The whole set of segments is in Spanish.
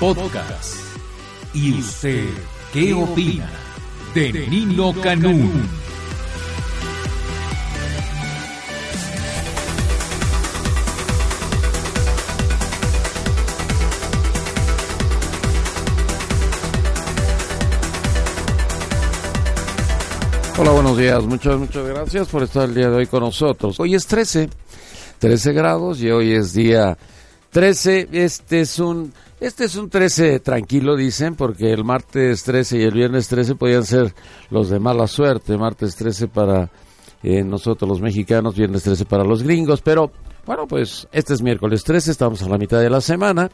Podcast. ¿Y usted qué opina de Nino Canún? Hola, buenos días. Muchas, muchas gracias por estar el día de hoy con nosotros. Hoy es 13, 13 grados y hoy es día 13. Este es un, este es un 13 tranquilo, dicen, porque el martes 13 y el viernes 13 podían ser los de mala suerte. Martes 13 para eh, nosotros los mexicanos, viernes 13 para los gringos, pero bueno, pues este es miércoles 13, estamos a la mitad de la semana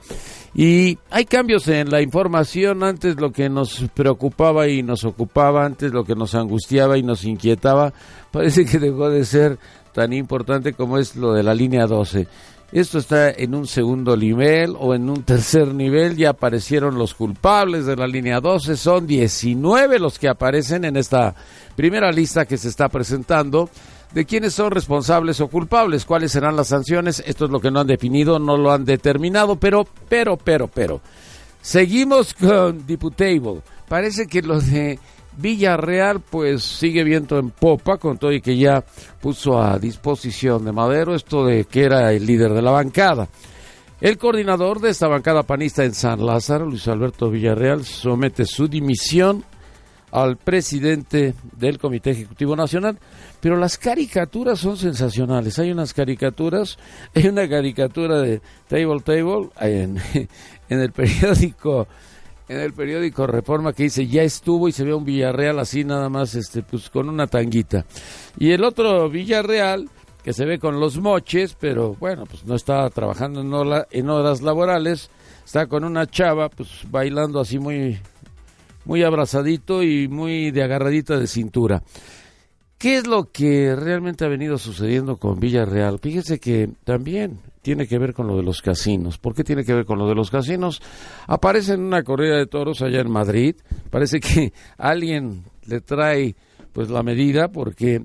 y hay cambios en la información. Antes lo que nos preocupaba y nos ocupaba, antes lo que nos angustiaba y nos inquietaba, parece que dejó de ser tan importante como es lo de la línea 12. Esto está en un segundo nivel o en un tercer nivel. Ya aparecieron los culpables de la línea 12. Son 19 los que aparecen en esta primera lista que se está presentando de quiénes son responsables o culpables, cuáles serán las sanciones, esto es lo que no han definido, no lo han determinado, pero, pero, pero, pero. Seguimos con Diputable. Parece que lo de Villarreal pues sigue viento en popa, con todo y que ya puso a disposición de Madero esto de que era el líder de la bancada. El coordinador de esta bancada panista en San Lázaro, Luis Alberto Villarreal, somete su dimisión al presidente del Comité Ejecutivo Nacional, pero las caricaturas son sensacionales. Hay unas caricaturas, hay una caricatura de Table Table en, en el periódico en el periódico Reforma que dice ya estuvo y se ve un Villarreal así nada más este pues con una tanguita. Y el otro Villarreal que se ve con los moches, pero bueno, pues no está trabajando en, en horas laborales, está con una chava pues bailando así muy muy abrazadito y muy de agarradita de cintura. ¿Qué es lo que realmente ha venido sucediendo con Villarreal? Fíjese que también tiene que ver con lo de los casinos. ¿Por qué tiene que ver con lo de los casinos? Aparece en una corrida de toros allá en Madrid. Parece que alguien le trae pues la medida porque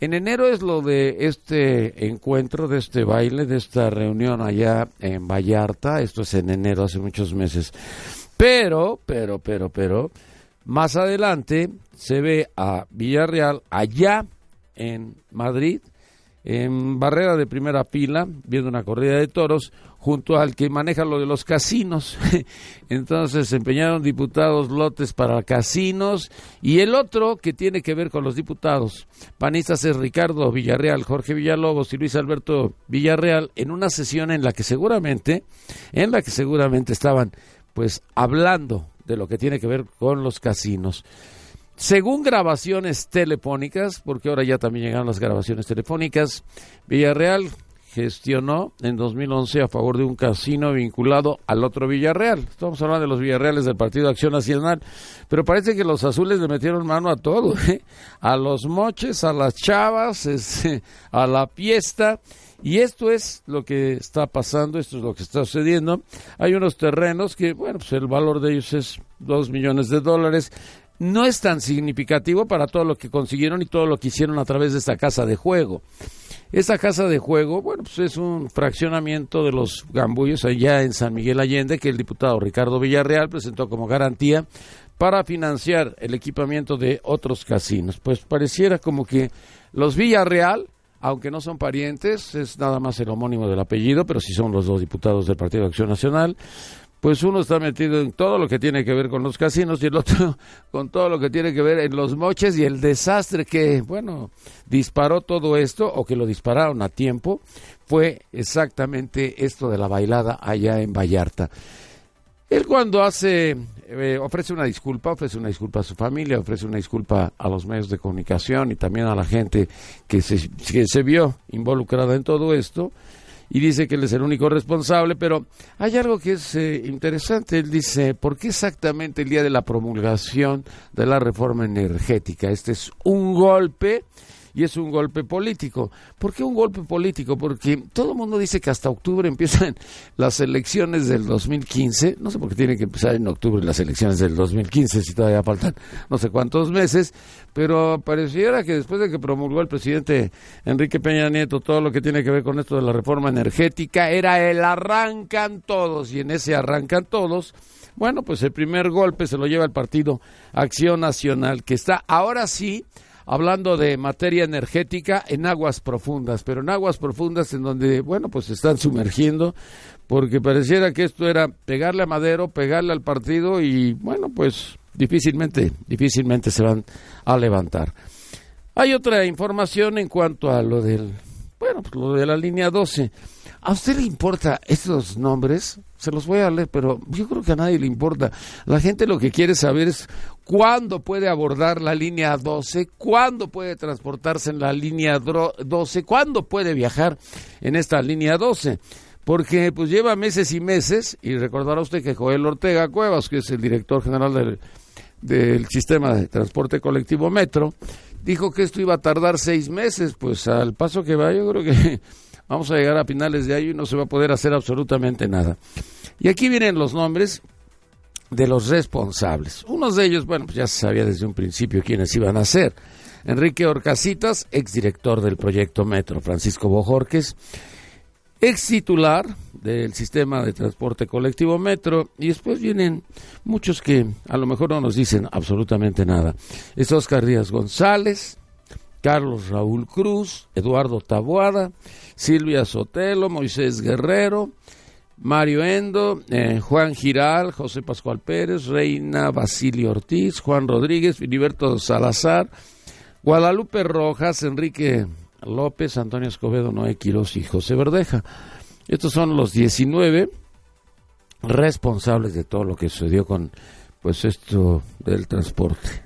en enero es lo de este encuentro, de este baile, de esta reunión allá en Vallarta. Esto es en enero, hace muchos meses. Pero, pero, pero, pero, más adelante se ve a Villarreal allá en Madrid, en barrera de primera pila, viendo una corrida de toros, junto al que maneja lo de los casinos. Entonces se empeñaron diputados lotes para casinos y el otro que tiene que ver con los diputados panistas es Ricardo Villarreal, Jorge Villalobos y Luis Alberto Villarreal en una sesión en la que seguramente, en la que seguramente estaban pues hablando de lo que tiene que ver con los casinos. Según grabaciones telefónicas, porque ahora ya también llegaron las grabaciones telefónicas, Villarreal gestionó en 2011 a favor de un casino vinculado al otro Villarreal. Estamos hablando de los Villarreales del Partido Acción Nacional, pero parece que los azules le metieron mano a todo, ¿eh? a los moches, a las chavas, a la fiesta y esto es lo que está pasando, esto es lo que está sucediendo. Hay unos terrenos que, bueno, pues el valor de ellos es dos millones de dólares. No es tan significativo para todo lo que consiguieron y todo lo que hicieron a través de esta casa de juego. Esta casa de juego, bueno, pues es un fraccionamiento de los gambullos allá en San Miguel Allende que el diputado Ricardo Villarreal presentó como garantía para financiar el equipamiento de otros casinos. Pues pareciera como que los Villarreal aunque no son parientes, es nada más el homónimo del apellido, pero sí son los dos diputados del Partido de Acción Nacional, pues uno está metido en todo lo que tiene que ver con los casinos y el otro con todo lo que tiene que ver en los moches y el desastre que, bueno, disparó todo esto o que lo dispararon a tiempo fue exactamente esto de la bailada allá en Vallarta. Él cuando hace, eh, ofrece una disculpa, ofrece una disculpa a su familia, ofrece una disculpa a los medios de comunicación y también a la gente que se, que se vio involucrada en todo esto. Y dice que él es el único responsable, pero hay algo que es eh, interesante. Él dice, ¿por qué exactamente el día de la promulgación de la reforma energética? Este es un golpe y es un golpe político. ¿Por qué un golpe político? Porque todo el mundo dice que hasta octubre empiezan las elecciones del 2015. No sé por qué tienen que empezar en octubre las elecciones del 2015 si todavía faltan no sé cuántos meses, pero pareciera que después de que promulgó el presidente Enrique Peña Nieto todo lo que tiene que ver con esto de la reforma energética era el arrancan todos y en ese arrancan todos bueno, pues el primer golpe se lo lleva el partido Acción Nacional, que está ahora sí hablando de materia energética en aguas profundas, pero en aguas profundas en donde, bueno, pues se están sumergiendo, porque pareciera que esto era pegarle a Madero, pegarle al partido y, bueno, pues difícilmente, difícilmente se van a levantar. Hay otra información en cuanto a lo del, bueno, pues lo de la línea 12. ¿A usted le importa estos nombres? Se los voy a leer, pero yo creo que a nadie le importa. La gente lo que quiere saber es cuándo puede abordar la línea 12, cuándo puede transportarse en la línea 12, cuándo puede viajar en esta línea 12. Porque pues lleva meses y meses, y recordará usted que Joel Ortega Cuevas, que es el director general del, del sistema de transporte colectivo Metro, dijo que esto iba a tardar seis meses, pues al paso que va yo creo que vamos a llegar a finales de año y no se va a poder hacer absolutamente nada. Y aquí vienen los nombres de los responsables. Unos de ellos, bueno, pues ya se sabía desde un principio quiénes iban a ser. Enrique Orcasitas, exdirector del proyecto Metro, Francisco Bojorques, ex titular del sistema de transporte colectivo Metro, y después vienen muchos que a lo mejor no nos dicen absolutamente nada. Es Oscar Díaz González, Carlos Raúl Cruz, Eduardo Taboada, Silvia Sotelo, Moisés Guerrero, Mario Endo, eh, Juan Giral, José Pascual Pérez, Reina Basilio Ortiz, Juan Rodríguez, Filiberto Salazar, Guadalupe Rojas, Enrique López, Antonio Escobedo, Noé Quiroz y José Verdeja. Estos son los 19 responsables de todo lo que sucedió con pues esto del transporte.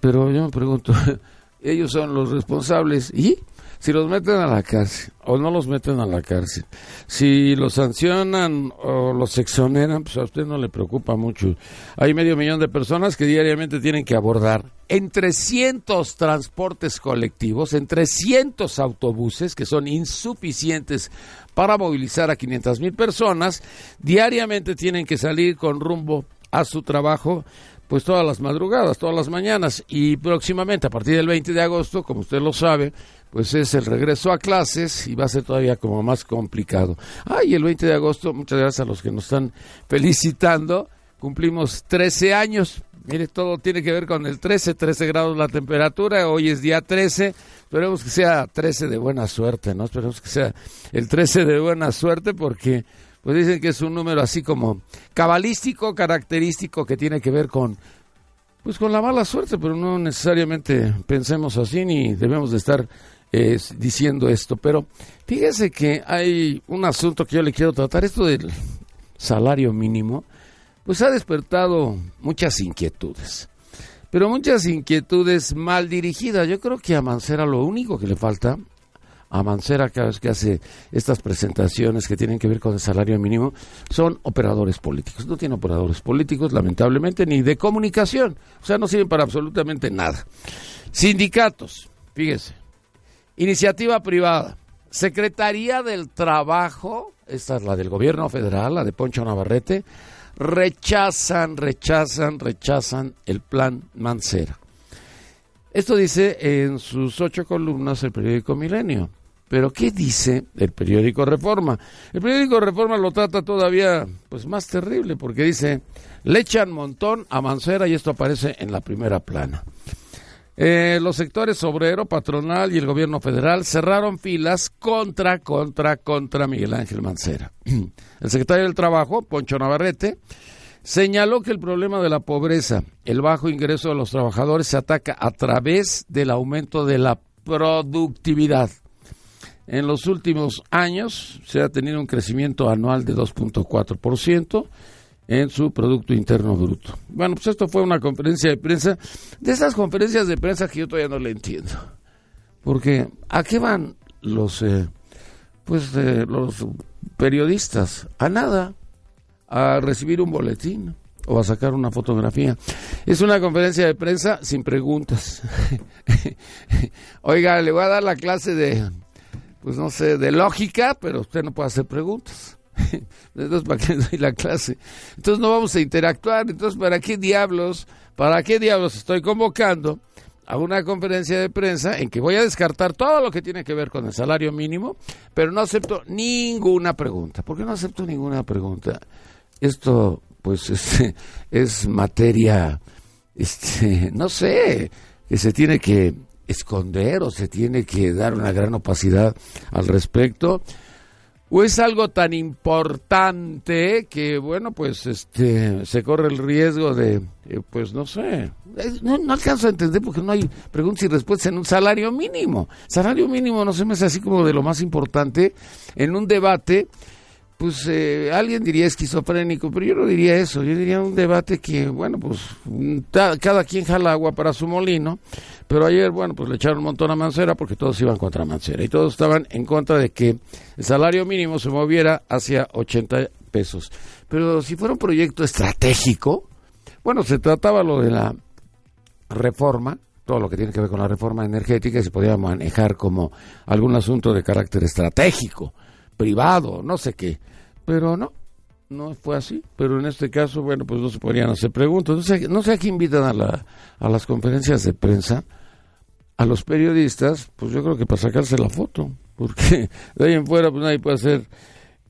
Pero yo me pregunto, ellos son los responsables. Y si los meten a la cárcel o no los meten a la cárcel, si los sancionan o los exoneran, pues a usted no le preocupa mucho. Hay medio millón de personas que diariamente tienen que abordar en 300 transportes colectivos, en 300 autobuses que son insuficientes para movilizar a 500 mil personas, diariamente tienen que salir con rumbo a su trabajo pues todas las madrugadas, todas las mañanas y próximamente a partir del 20 de agosto, como usted lo sabe, pues es el regreso a clases y va a ser todavía como más complicado. Ah, y el 20 de agosto, muchas gracias a los que nos están felicitando, cumplimos 13 años. Mire, todo tiene que ver con el 13, 13 grados la temperatura, hoy es día 13, esperemos que sea 13 de buena suerte, ¿no? Esperemos que sea el 13 de buena suerte porque pues dicen que es un número así como cabalístico, característico que tiene que ver con pues con la mala suerte, pero no necesariamente pensemos así ni debemos de estar diciendo esto, pero fíjese que hay un asunto que yo le quiero tratar, esto del salario mínimo, pues ha despertado muchas inquietudes, pero muchas inquietudes mal dirigidas. Yo creo que a Mancera lo único que le falta, a Mancera cada vez que hace estas presentaciones que tienen que ver con el salario mínimo, son operadores políticos. No tiene operadores políticos, lamentablemente, ni de comunicación, o sea, no sirven para absolutamente nada. Sindicatos, fíjese, Iniciativa privada. Secretaría del Trabajo, esta es la del gobierno federal, la de Poncho Navarrete, rechazan, rechazan, rechazan el plan Mancera. Esto dice en sus ocho columnas el periódico Milenio. Pero ¿qué dice el periódico Reforma? El periódico Reforma lo trata todavía pues más terrible porque dice, le echan montón a Mancera y esto aparece en la primera plana. Eh, los sectores obrero, patronal y el gobierno federal cerraron filas contra, contra, contra Miguel Ángel Mancera. El secretario del Trabajo, Poncho Navarrete, señaló que el problema de la pobreza, el bajo ingreso de los trabajadores se ataca a través del aumento de la productividad. En los últimos años se ha tenido un crecimiento anual de 2.4%, en su Producto Interno Bruto. Bueno, pues esto fue una conferencia de prensa, de esas conferencias de prensa que yo todavía no le entiendo. Porque, ¿a qué van los, eh, pues de los periodistas? A nada, a recibir un boletín o a sacar una fotografía. Es una conferencia de prensa sin preguntas. Oiga, le voy a dar la clase de, pues no sé, de lógica, pero usted no puede hacer preguntas. Entonces, ¿para qué doy la clase? Entonces no vamos a interactuar. Entonces, ¿para qué diablos, para qué diablos estoy convocando a una conferencia de prensa en que voy a descartar todo lo que tiene que ver con el salario mínimo, pero no acepto ninguna pregunta? ¿Por qué no acepto ninguna pregunta? Esto, pues, este, es materia, este, no sé, que se tiene que esconder o se tiene que dar una gran opacidad al respecto o es algo tan importante que bueno pues este se corre el riesgo de eh, pues no sé no, no, alcanzo a entender porque no hay preguntas y respuestas en un salario mínimo salario mínimo no se me hace así como de lo más importante en un debate pues eh, alguien diría esquizofrénico, pero yo no diría eso, yo diría un debate que, bueno, pues cada quien jala agua para su molino, pero ayer, bueno, pues le echaron un montón a Mancera porque todos iban contra Mancera y todos estaban en contra de que el salario mínimo se moviera hacia 80 pesos. Pero si fuera un proyecto estratégico, bueno, se trataba lo de la reforma, todo lo que tiene que ver con la reforma energética y se podía manejar como algún asunto de carácter estratégico privado, no sé qué. Pero no, no fue así. Pero en este caso, bueno, pues no se podrían hacer preguntas. No sé, no sé a qué invitan a, la, a las conferencias de prensa, a los periodistas, pues yo creo que para sacarse la foto. Porque de ahí en fuera, pues nadie puede hacer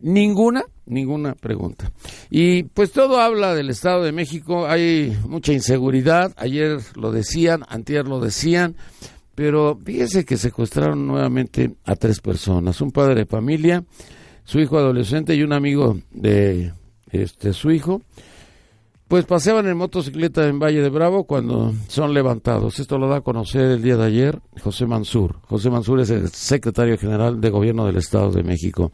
ninguna, ninguna pregunta. Y pues todo habla del Estado de México. Hay mucha inseguridad. Ayer lo decían, antier lo decían. Pero fíjese que secuestraron nuevamente a tres personas, un padre de familia, su hijo adolescente y un amigo de este su hijo. Pues paseaban en motocicleta en Valle de Bravo cuando son levantados. Esto lo da a conocer el día de ayer José Mansur. José Mansur es el secretario general de Gobierno del Estado de México.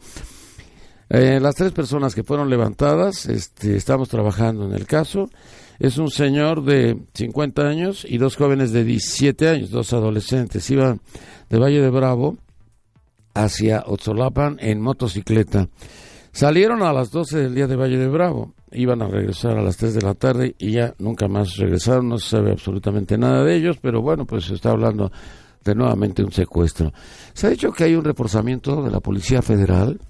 Eh, las tres personas que fueron levantadas, este, estamos trabajando en el caso es un señor de 50 años y dos jóvenes de 17 años, dos adolescentes. Iban de Valle de Bravo hacia Otzolapan en motocicleta. Salieron a las 12 del día de Valle de Bravo, iban a regresar a las 3 de la tarde y ya nunca más regresaron, no se sabe absolutamente nada de ellos, pero bueno, pues se está hablando de nuevamente un secuestro. Se ha dicho que hay un reforzamiento de la Policía Federal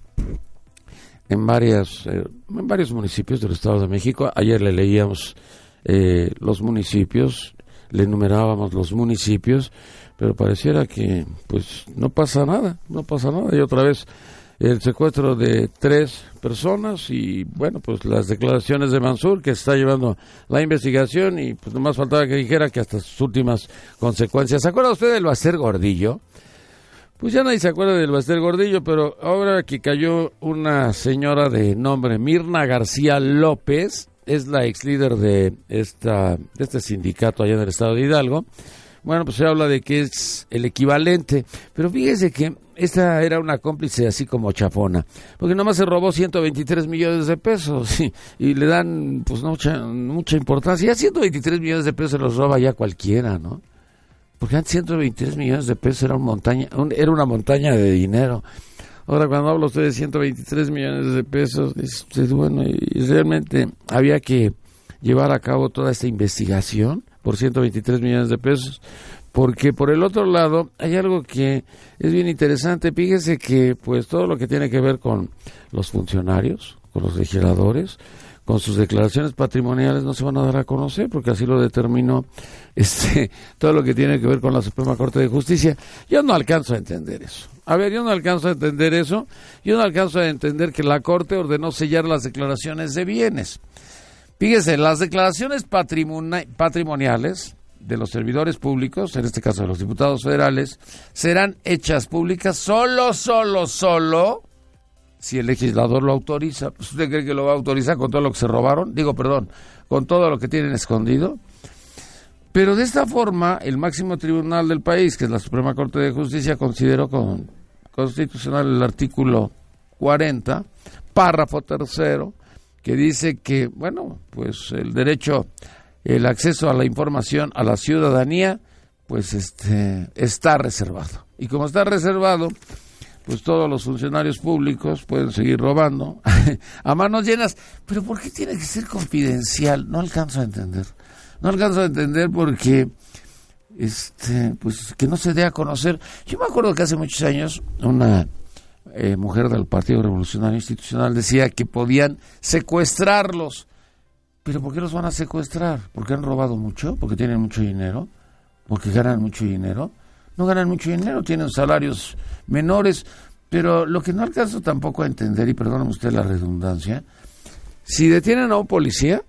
en, varias, eh, en varios municipios del Estado de México. Ayer le leíamos eh, los municipios, le enumerábamos los municipios, pero pareciera que pues no pasa nada, no pasa nada. Y otra vez el secuestro de tres personas y bueno, pues las declaraciones de Mansur que está llevando la investigación y pues nomás faltaba que dijera que hasta sus últimas consecuencias. ¿Se acuerda usted del Bacer Gordillo? Pues ya nadie se acuerda del Baster Gordillo, pero ahora que cayó una señora de nombre Mirna García López, es la ex líder de, esta, de este sindicato allá en el estado de Hidalgo. Bueno, pues se habla de que es el equivalente, pero fíjese que esta era una cómplice así como chafona, porque nomás se robó 123 millones de pesos y, y le dan pues mucha, mucha importancia. Ya 123 millones de pesos se los roba ya cualquiera, ¿no? Porque antes 123 millones de pesos era, montaña, era una montaña de dinero. Ahora, cuando habla usted de 123 millones de pesos, es, bueno, y realmente había que llevar a cabo toda esta investigación por 123 millones de pesos, porque por el otro lado hay algo que es bien interesante. Fíjese que, pues, todo lo que tiene que ver con los funcionarios, con los legisladores, con sus declaraciones patrimoniales no se van a dar a conocer porque así lo determinó este todo lo que tiene que ver con la Suprema Corte de Justicia. Yo no alcanzo a entender eso. A ver, yo no alcanzo a entender eso. Yo no alcanzo a entender que la Corte ordenó sellar las declaraciones de bienes. Fíjese, las declaraciones patrimoniales de los servidores públicos, en este caso de los diputados federales, serán hechas públicas solo, solo, solo si el legislador lo autoriza. Pues, ¿Usted cree que lo va a autorizar con todo lo que se robaron? Digo, perdón, con todo lo que tienen escondido. Pero de esta forma, el máximo tribunal del país, que es la Suprema Corte de Justicia, consideró con, constitucional el artículo 40, párrafo tercero, que dice que, bueno, pues el derecho, el acceso a la información a la ciudadanía, pues este está reservado. Y como está reservado, pues todos los funcionarios públicos pueden seguir robando a manos llenas. Pero ¿por qué tiene que ser confidencial? No alcanzo a entender. No alcanzo a entender porque este pues que no se dé a conocer. Yo me acuerdo que hace muchos años una eh, mujer del Partido Revolucionario Institucional decía que podían secuestrarlos. Pero ¿por qué los van a secuestrar? ¿Porque han robado mucho? ¿Porque tienen mucho dinero? ¿Porque ganan mucho dinero? No ganan mucho dinero, tienen salarios menores, pero lo que no alcanzo tampoco a entender, y perdóname usted la redundancia, si detienen a un policía,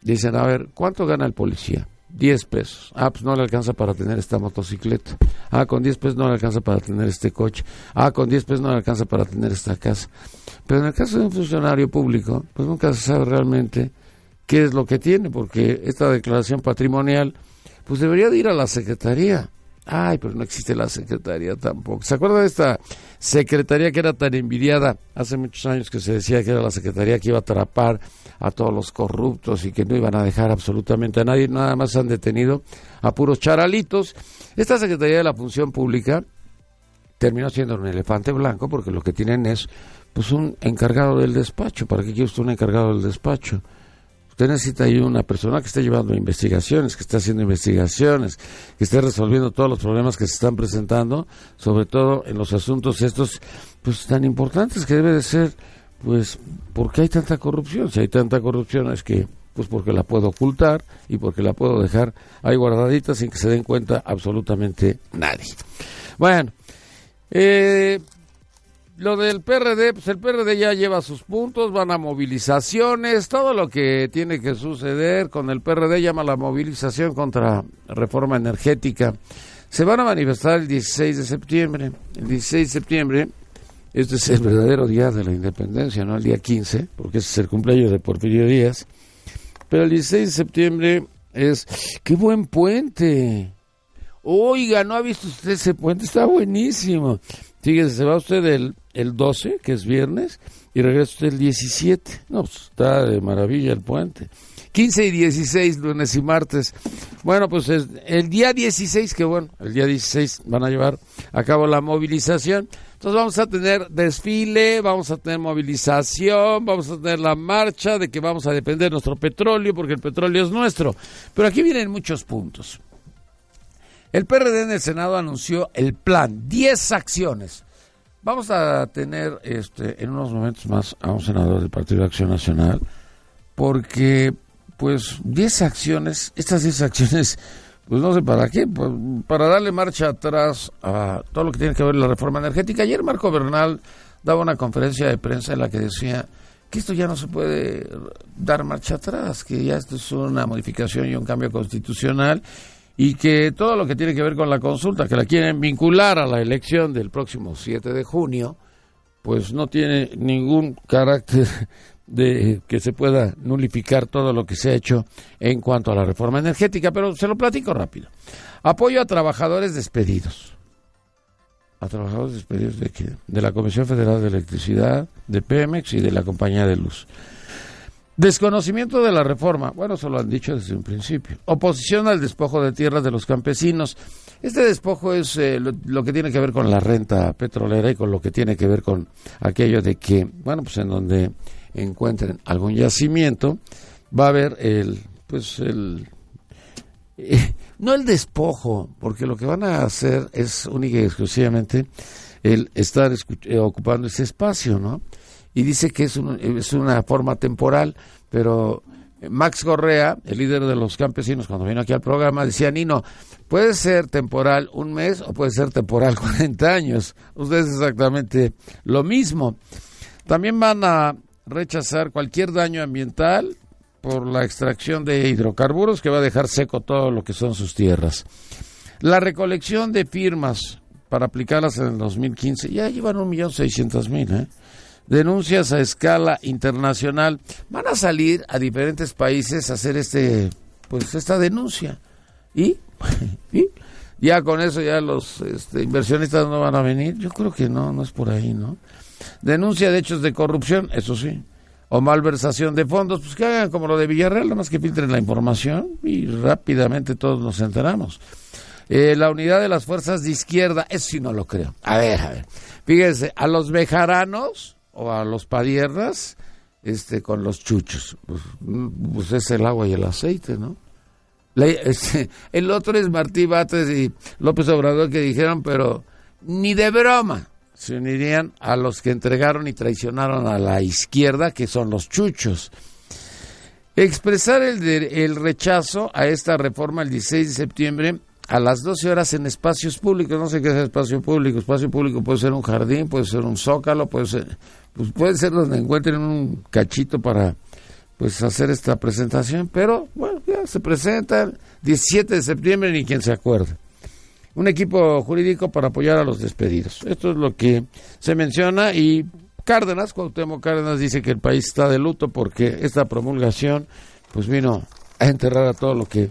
dicen, a ver, ¿cuánto gana el policía? 10 pesos. Ah, pues no le alcanza para tener esta motocicleta. Ah, con 10 pesos no le alcanza para tener este coche. Ah, con 10 pesos no le alcanza para tener esta casa. Pero en el caso de un funcionario público, pues nunca se sabe realmente qué es lo que tiene, porque esta declaración patrimonial, pues debería de ir a la Secretaría. Ay, pero no existe la Secretaría tampoco. ¿Se acuerda de esta Secretaría que era tan envidiada hace muchos años que se decía que era la Secretaría que iba a atrapar a todos los corruptos y que no iban a dejar absolutamente a nadie, nada más han detenido a puros charalitos. Esta Secretaría de la Función Pública terminó siendo un elefante blanco porque lo que tienen es pues un encargado del despacho. ¿Para qué quiere usted un encargado del despacho? Usted necesita ahí una persona que esté llevando investigaciones, que esté haciendo investigaciones, que esté resolviendo todos los problemas que se están presentando, sobre todo en los asuntos estos pues tan importantes que debe de ser pues, ¿por qué hay tanta corrupción? Si hay tanta corrupción es que, pues porque la puedo ocultar y porque la puedo dejar ahí guardadita sin que se den cuenta absolutamente nadie. Bueno, eh, lo del PRD, pues el PRD ya lleva sus puntos, van a movilizaciones, todo lo que tiene que suceder con el PRD llama la movilización contra reforma energética. Se van a manifestar el 16 de septiembre. El 16 de septiembre este es el verdadero día de la independencia, no el día 15, porque ese es el cumpleaños de Porfirio Díaz. Pero el 16 de septiembre es... ¡Qué buen puente! Oiga, ¿no ha visto usted ese puente? Está buenísimo. Fíjese, se va usted el, el 12, que es viernes, y regresa usted el 17. No, pues está de maravilla el puente. 15 y 16, lunes y martes. Bueno, pues el día 16, que bueno, el día 16 van a llevar a cabo la movilización. Entonces vamos a tener desfile, vamos a tener movilización, vamos a tener la marcha de que vamos a depender de nuestro petróleo porque el petróleo es nuestro. Pero aquí vienen muchos puntos. El PRD en el Senado anunció el plan, 10 acciones. Vamos a tener este, en unos momentos más a un senador del Partido de Acción Nacional porque pues 10 acciones, estas 10 acciones pues no sé para qué, pues para darle marcha atrás a todo lo que tiene que ver la reforma energética. Ayer Marco Bernal daba una conferencia de prensa en la que decía que esto ya no se puede dar marcha atrás, que ya esto es una modificación y un cambio constitucional y que todo lo que tiene que ver con la consulta, que la quieren vincular a la elección del próximo 7 de junio, pues no tiene ningún carácter de que se pueda nulificar todo lo que se ha hecho en cuanto a la reforma energética, pero se lo platico rápido. Apoyo a trabajadores despedidos. A trabajadores despedidos de qué? De la Comisión Federal de Electricidad, de Pemex y de la Compañía de Luz. Desconocimiento de la reforma. Bueno, eso lo han dicho desde un principio. Oposición al despojo de tierras de los campesinos. Este despojo es eh, lo, que tiene que ver con la renta petrolera y con lo que tiene que ver con aquello de que, bueno, pues en donde encuentren algún yacimiento, va a haber el, pues el, no el despojo, porque lo que van a hacer es única y exclusivamente el estar eh, ocupando ese espacio, ¿no? Y dice que es, es una forma temporal, pero Max Correa, el líder de los campesinos, cuando vino aquí al programa, decía, Nino, puede ser temporal un mes o puede ser temporal 40 años. Ustedes exactamente lo mismo. También van a rechazar cualquier daño ambiental por la extracción de hidrocarburos que va a dejar seco todo lo que son sus tierras. La recolección de firmas para aplicarlas en el 2015 ya llevan un millón seiscientos mil. ¿eh? Denuncias a escala internacional van a salir a diferentes países a hacer este, pues esta denuncia y, y ya con eso ya los este, inversionistas no van a venir. Yo creo que no, no es por ahí, ¿no? Denuncia de hechos de corrupción, eso sí. O malversación de fondos, pues que hagan como lo de Villarreal, nada más que filtren la información y rápidamente todos nos enteramos. Eh, la unidad de las fuerzas de izquierda, eso sí no lo creo. A ver, a ver. Fíjense, a los bejaranos o a los padiernas, este, con los chuchos. Pues, mm, pues es el agua y el aceite, ¿no? Este, el otro es Martí Bates y López Obrador que dijeron, pero ni de broma se unirían a los que entregaron y traicionaron a la izquierda, que son los chuchos. Expresar el, el rechazo a esta reforma el 16 de septiembre a las 12 horas en espacios públicos. No sé qué es espacio público. Espacio público puede ser un jardín, puede ser un zócalo, puede ser, pues puede ser donde encuentren un cachito para pues hacer esta presentación, pero bueno, ya se presenta el 17 de septiembre ni quien se acuerde. Un equipo jurídico para apoyar a los despedidos. Esto es lo que se menciona y Cárdenas, Cuauhtémoc Cárdenas dice que el país está de luto porque esta promulgación pues vino a enterrar a todo lo que